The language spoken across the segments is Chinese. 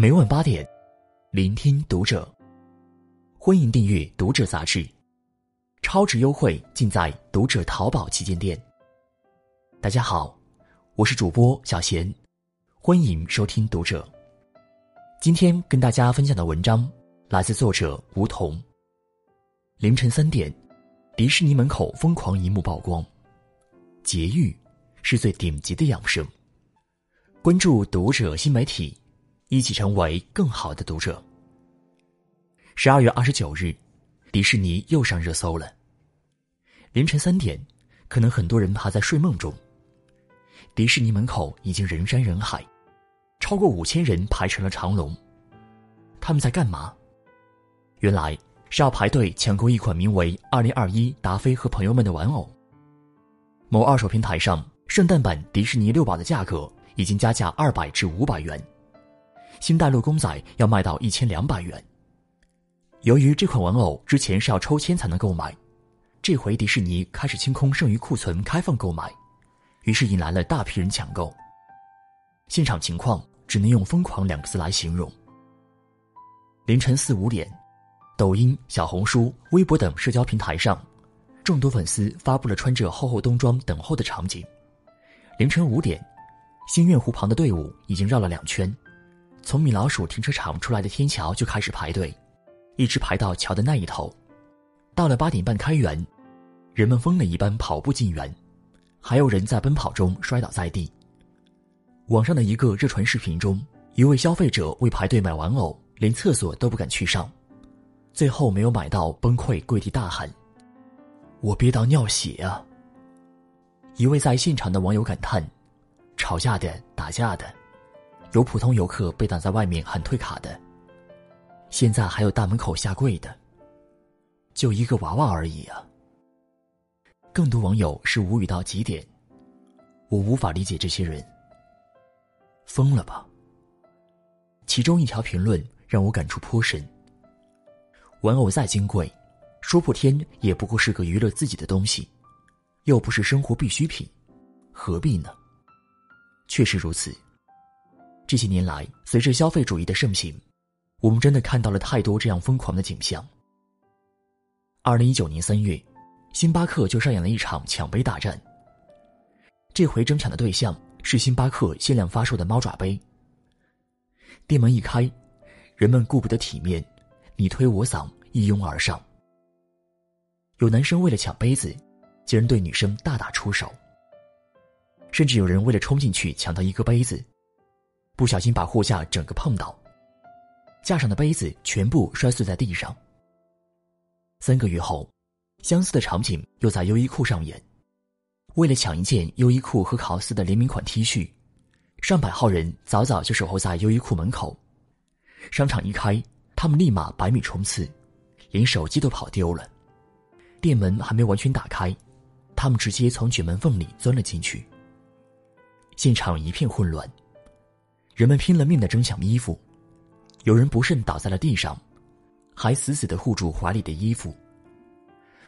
每晚八点，聆听读者。欢迎订阅《读者》杂志，超值优惠尽在《读者》淘宝旗舰店。大家好，我是主播小贤，欢迎收听《读者》。今天跟大家分享的文章来自作者吴桐。凌晨三点，迪士尼门口疯狂一幕曝光，节育是最顶级的养生。关注《读者》新媒体，一起成为更好的读者。十二月二十九日，迪士尼又上热搜了。凌晨三点，可能很多人还在睡梦中。迪士尼门口已经人山人海，超过五千人排成了长龙。他们在干嘛？原来是要排队抢购一款名为“二零二一达菲和朋友们”的玩偶。某二手平台上，圣诞版迪士尼六宝的价格。已经加价二百至五百元，新大陆公仔要卖到一千两百元。由于这款玩偶之前是要抽签才能购买，这回迪士尼开始清空剩余库存，开放购买，于是引来了大批人抢购。现场情况只能用“疯狂”两个字来形容。凌晨四五点，抖音、小红书、微博等社交平台上，众多粉丝发布了穿着厚厚冬装等候的场景。凌晨五点。星月湖旁的队伍已经绕了两圈，从米老鼠停车场出来的天桥就开始排队，一直排到桥的那一头。到了八点半开园，人们疯了一般跑步进园，还有人在奔跑中摔倒在地。网上的一个热传视频中，一位消费者为排队买玩偶，连厕所都不敢去上，最后没有买到，崩溃跪地大喊：“我憋到尿血啊！”一位在现场的网友感叹。吵架的、打架的，有普通游客被挡在外面喊退卡的，现在还有大门口下跪的。就一个娃娃而已啊！更多网友是无语到极点，我无法理解这些人，疯了吧？其中一条评论让我感触颇深：玩偶再金贵，说破天也不过是个娱乐自己的东西，又不是生活必需品，何必呢？确实如此。这些年来，随着消费主义的盛行，我们真的看到了太多这样疯狂的景象。二零一九年三月，星巴克就上演了一场抢杯大战。这回争抢的对象是星巴克限量发售的猫爪杯。店门一开，人们顾不得体面，你推我搡，一拥而上。有男生为了抢杯子，竟然对女生大打出手。甚至有人为了冲进去抢到一个杯子，不小心把货架整个碰倒，架上的杯子全部摔碎在地上。三个月后，相似的场景又在优衣库上演。为了抢一件优衣库和考斯的联名款 T 恤，上百号人早早就守候在优衣库门口。商场一开，他们立马百米冲刺，连手机都跑丢了。店门还没完全打开，他们直接从卷门缝里钻了进去。现场一片混乱，人们拼了命的争抢衣服，有人不慎倒在了地上，还死死的护住怀里的衣服，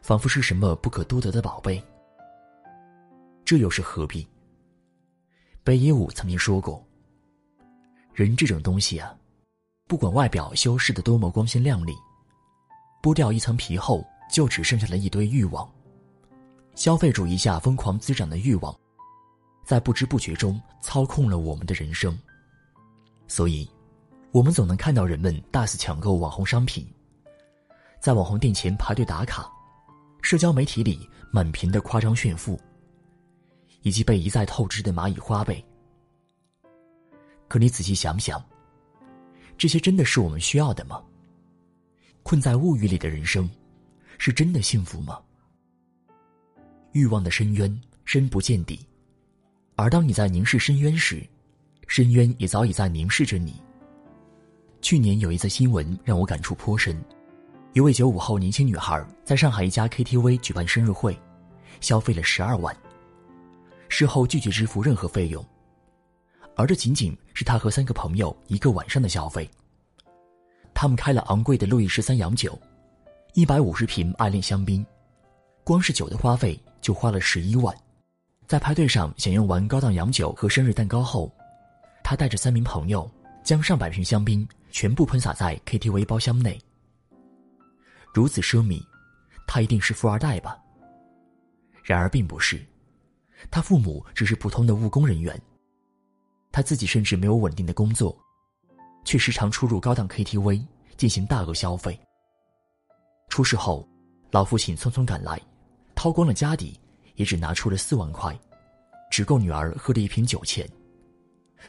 仿佛是什么不可多得的宝贝。这又是何必？北野武曾经说过：“人这种东西啊，不管外表修饰的多么光鲜亮丽，剥掉一层皮后，就只剩下了一堆欲望。消费主义下疯狂滋长的欲望。”在不知不觉中操控了我们的人生，所以，我们总能看到人们大肆抢购网红商品，在网红店前排队打卡，社交媒体里满屏的夸张炫富，以及被一再透支的蚂蚁花呗。可你仔细想想，这些真的是我们需要的吗？困在物欲里的人生，是真的幸福吗？欲望的深渊深不见底。而当你在凝视深渊时，深渊也早已在凝视着你。去年有一则新闻让我感触颇深：一位九五后年轻女孩在上海一家 KTV 举办生日会，消费了十二万。事后拒绝支付任何费用，而这仅仅是她和三个朋友一个晚上的消费。他们开了昂贵的路易十三洋酒，一百五十瓶爱恋香槟，光是酒的花费就花了十一万。在派对上享用完高档洋酒和生日蛋糕后，他带着三名朋友将上百瓶香槟全部喷洒在 KTV 包厢内。如此奢靡，他一定是富二代吧？然而并不是，他父母只是普通的务工人员。他自己甚至没有稳定的工作，却时常出入高档 KTV 进行大额消费。出事后，老父亲匆匆赶来，掏光了家底，也只拿出了四万块，只够女儿喝的一瓶酒钱。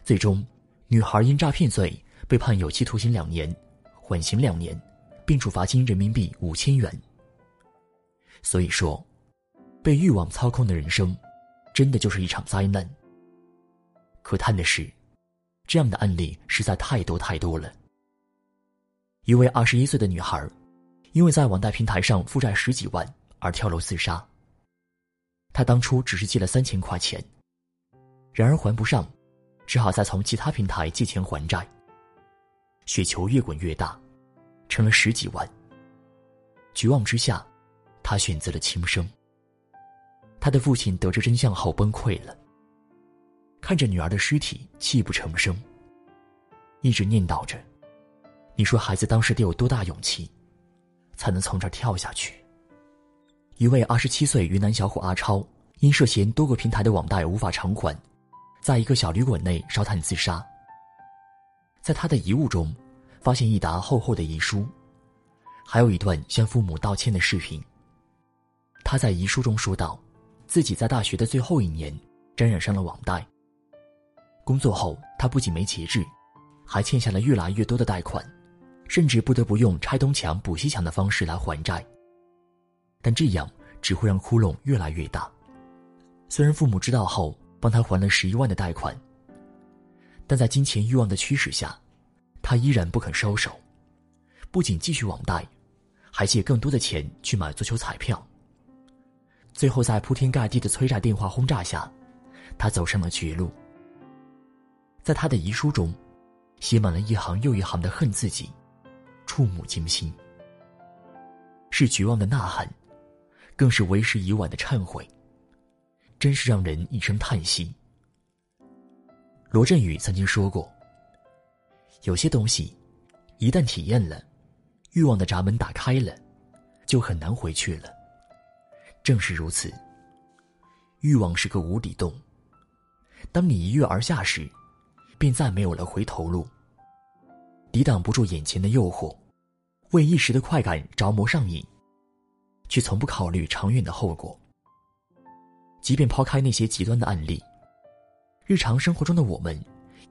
最终，女孩因诈骗罪被判有期徒刑两年，缓刑两年，并处罚金人民币五千元。所以说，被欲望操控的人生，真的就是一场灾难。可叹的是，这样的案例实在太多太多了。一位二十一岁的女孩，因为在网贷平台上负债十几万而跳楼自杀。她当初只是借了三千块钱，然而还不上，只好再从其他平台借钱还债。雪球越滚越大，成了十几万。绝望之下，他选择了轻生。他的父亲得知真相后崩溃了。看着女儿的尸体，泣不成声。一直念叨着：“你说孩子当时得有多大勇气，才能从这儿跳下去？”一位二十七岁云南小伙阿超，因涉嫌多个平台的网贷无法偿还，在一个小旅馆内烧炭自杀。在他的遗物中，发现一沓厚厚的遗书，还有一段向父母道歉的视频。他在遗书中说道：“自己在大学的最后一年，沾染上了网贷。”工作后，他不仅没节制，还欠下了越来越多的贷款，甚至不得不用拆东墙补西墙的方式来还债。但这样只会让窟窿越来越大。虽然父母知道后帮他还了十一万的贷款，但在金钱欲望的驱使下，他依然不肯收手，不仅继续网贷，还借更多的钱去买足球彩票。最后，在铺天盖地的催债电话轰炸下，他走上了绝路。在他的遗书中，写满了一行又一行的恨自己，触目惊心。是绝望的呐喊，更是为时已晚的忏悔。真是让人一声叹息。罗振宇曾经说过：“有些东西，一旦体验了，欲望的闸门打开了，就很难回去了。”正是如此，欲望是个无底洞，当你一跃而下时。便再没有了回头路。抵挡不住眼前的诱惑，为一时的快感着魔上瘾，却从不考虑长远的后果。即便抛开那些极端的案例，日常生活中的我们，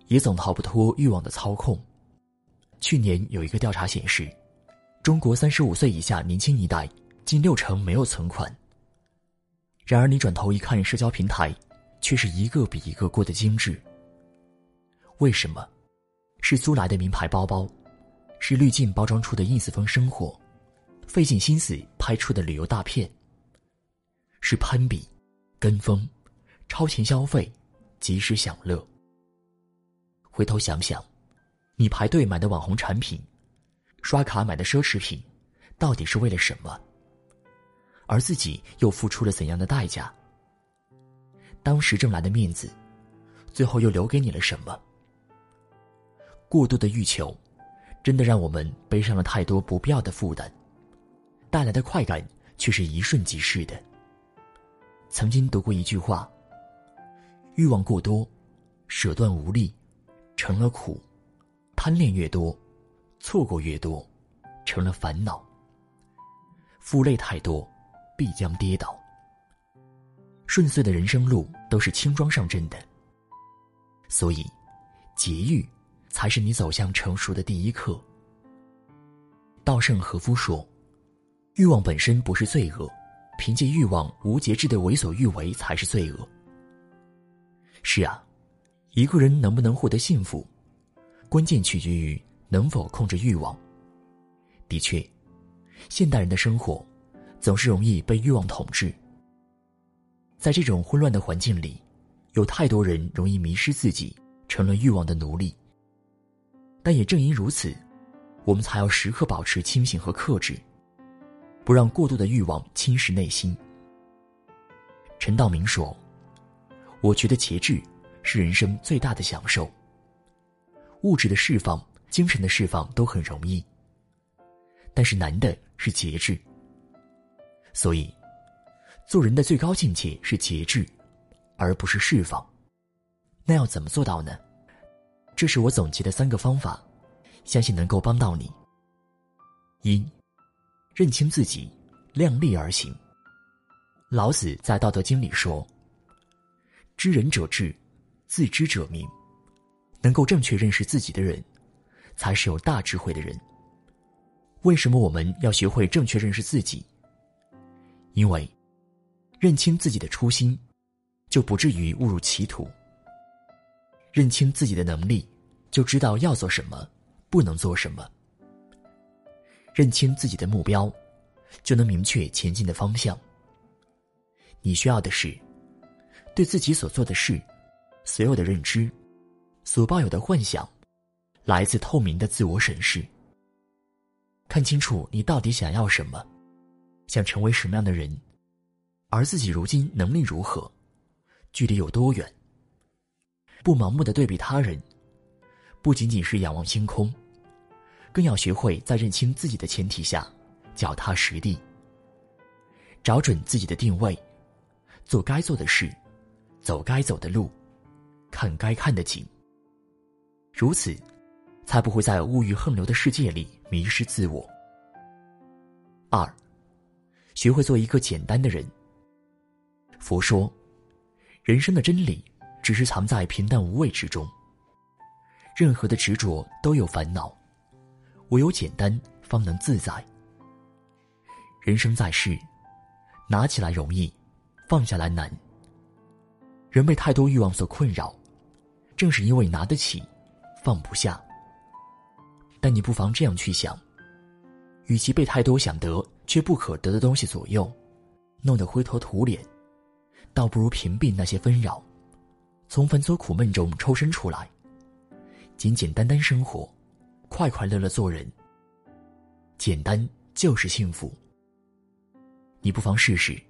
也总逃不脱欲望的操控。去年有一个调查显示，中国三十五岁以下年轻一代近六成没有存款。然而你转头一看，社交平台，却是一个比一个过得精致。为什么？是租来的名牌包包，是滤镜包装出的 ins 风生活，费尽心思拍出的旅游大片。是攀比、跟风、超前消费、及时享乐。回头想想，你排队买的网红产品，刷卡买的奢侈品，到底是为了什么？而自己又付出了怎样的代价？当时挣来的面子，最后又留给你了什么？过度的欲求，真的让我们背上了太多不必要的负担，带来的快感却是一瞬即逝的。曾经读过一句话：欲望过多，舍断无力，成了苦；贪恋越多，错过越多，成了烦恼。负累太多，必将跌倒。顺遂的人生路都是轻装上阵的，所以节欲。才是你走向成熟的第一课。稻盛和夫说：“欲望本身不是罪恶，凭借欲望无节制的为所欲为才是罪恶。”是啊，一个人能不能获得幸福，关键取决于能否控制欲望。的确，现代人的生活总是容易被欲望统治。在这种混乱的环境里，有太多人容易迷失自己，成了欲望的奴隶。但也正因如此，我们才要时刻保持清醒和克制，不让过度的欲望侵蚀内心。陈道明说：“我觉得节制是人生最大的享受。物质的释放、精神的释放都很容易，但是难的是节制。所以，做人的最高境界是节制，而不是释放。那要怎么做到呢？这是我总结的三个方法，相信能够帮到你。一，认清自己，量力而行。老子在《道德经》里说：“知人者智，自知者明。”能够正确认识自己的人，才是有大智慧的人。为什么我们要学会正确认识自己？因为认清自己的初心，就不至于误入歧途。认清自己的能力，就知道要做什么，不能做什么。认清自己的目标，就能明确前进的方向。你需要的是，对自己所做的事，所有的认知。所抱有的幻想，来自透明的自我审视。看清楚你到底想要什么，想成为什么样的人，而自己如今能力如何，距离有多远。不盲目的对比他人，不仅仅是仰望星空，更要学会在认清自己的前提下，脚踏实地，找准自己的定位，做该做的事，走该走的路，看该看的景。如此，才不会在物欲横流的世界里迷失自我。二，学会做一个简单的人。佛说，人生的真理只是藏在平淡无味之中。任何的执着都有烦恼，唯有简单方能自在。人生在世，拿起来容易，放下来难。人被太多欲望所困扰，正是因为拿得起。放不下，但你不妨这样去想：，与其被太多想得却不可得的东西左右，弄得灰头土脸，倒不如屏蔽那些纷扰，从繁琐苦闷中抽身出来，简简单单生活，快快乐乐做人。简单就是幸福。你不妨试试，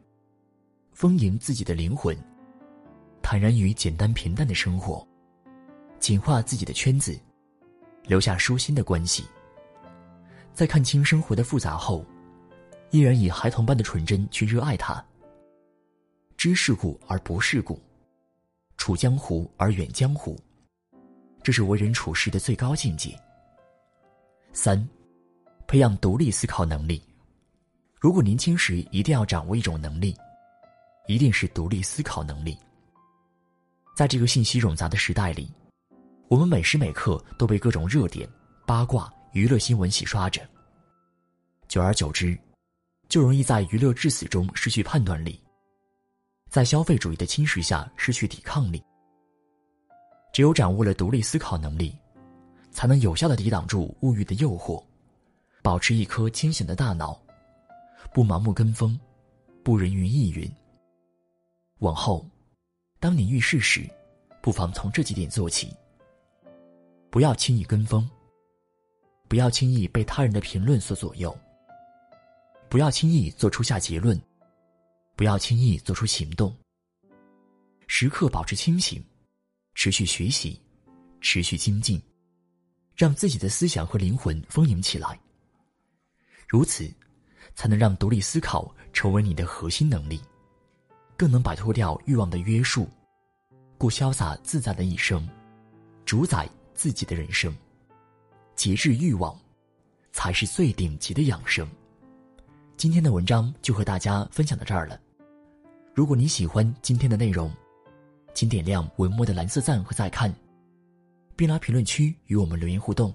丰盈自己的灵魂，坦然于简单平淡的生活。简化自己的圈子，留下舒心的关系。在看清生活的复杂后，依然以孩童般的纯真去热爱它。知世故而不世故，处江湖而远江湖，这是为人处事的最高境界。三，培养独立思考能力。如果年轻时一定要掌握一种能力，一定是独立思考能力。在这个信息冗杂的时代里。我们每时每刻都被各种热点、八卦、娱乐新闻洗刷着，久而久之，就容易在娱乐至死中失去判断力，在消费主义的侵蚀下失去抵抗力。只有掌握了独立思考能力，才能有效的抵挡住物欲的诱惑，保持一颗清醒的大脑，不盲目跟风，不人云亦云。往后，当你遇事时，不妨从这几点做起。不要轻易跟风，不要轻易被他人的评论所左右，不要轻易做出下结论，不要轻易做出行动。时刻保持清醒，持续学习，持续精进，让自己的思想和灵魂丰盈起来。如此，才能让独立思考成为你的核心能力，更能摆脱掉欲望的约束，过潇洒自在的一生，主宰。自己的人生，节制欲望，才是最顶级的养生。今天的文章就和大家分享到这儿了。如果你喜欢今天的内容，请点亮文末的蓝色赞和再看，并来评论区与我们留言互动。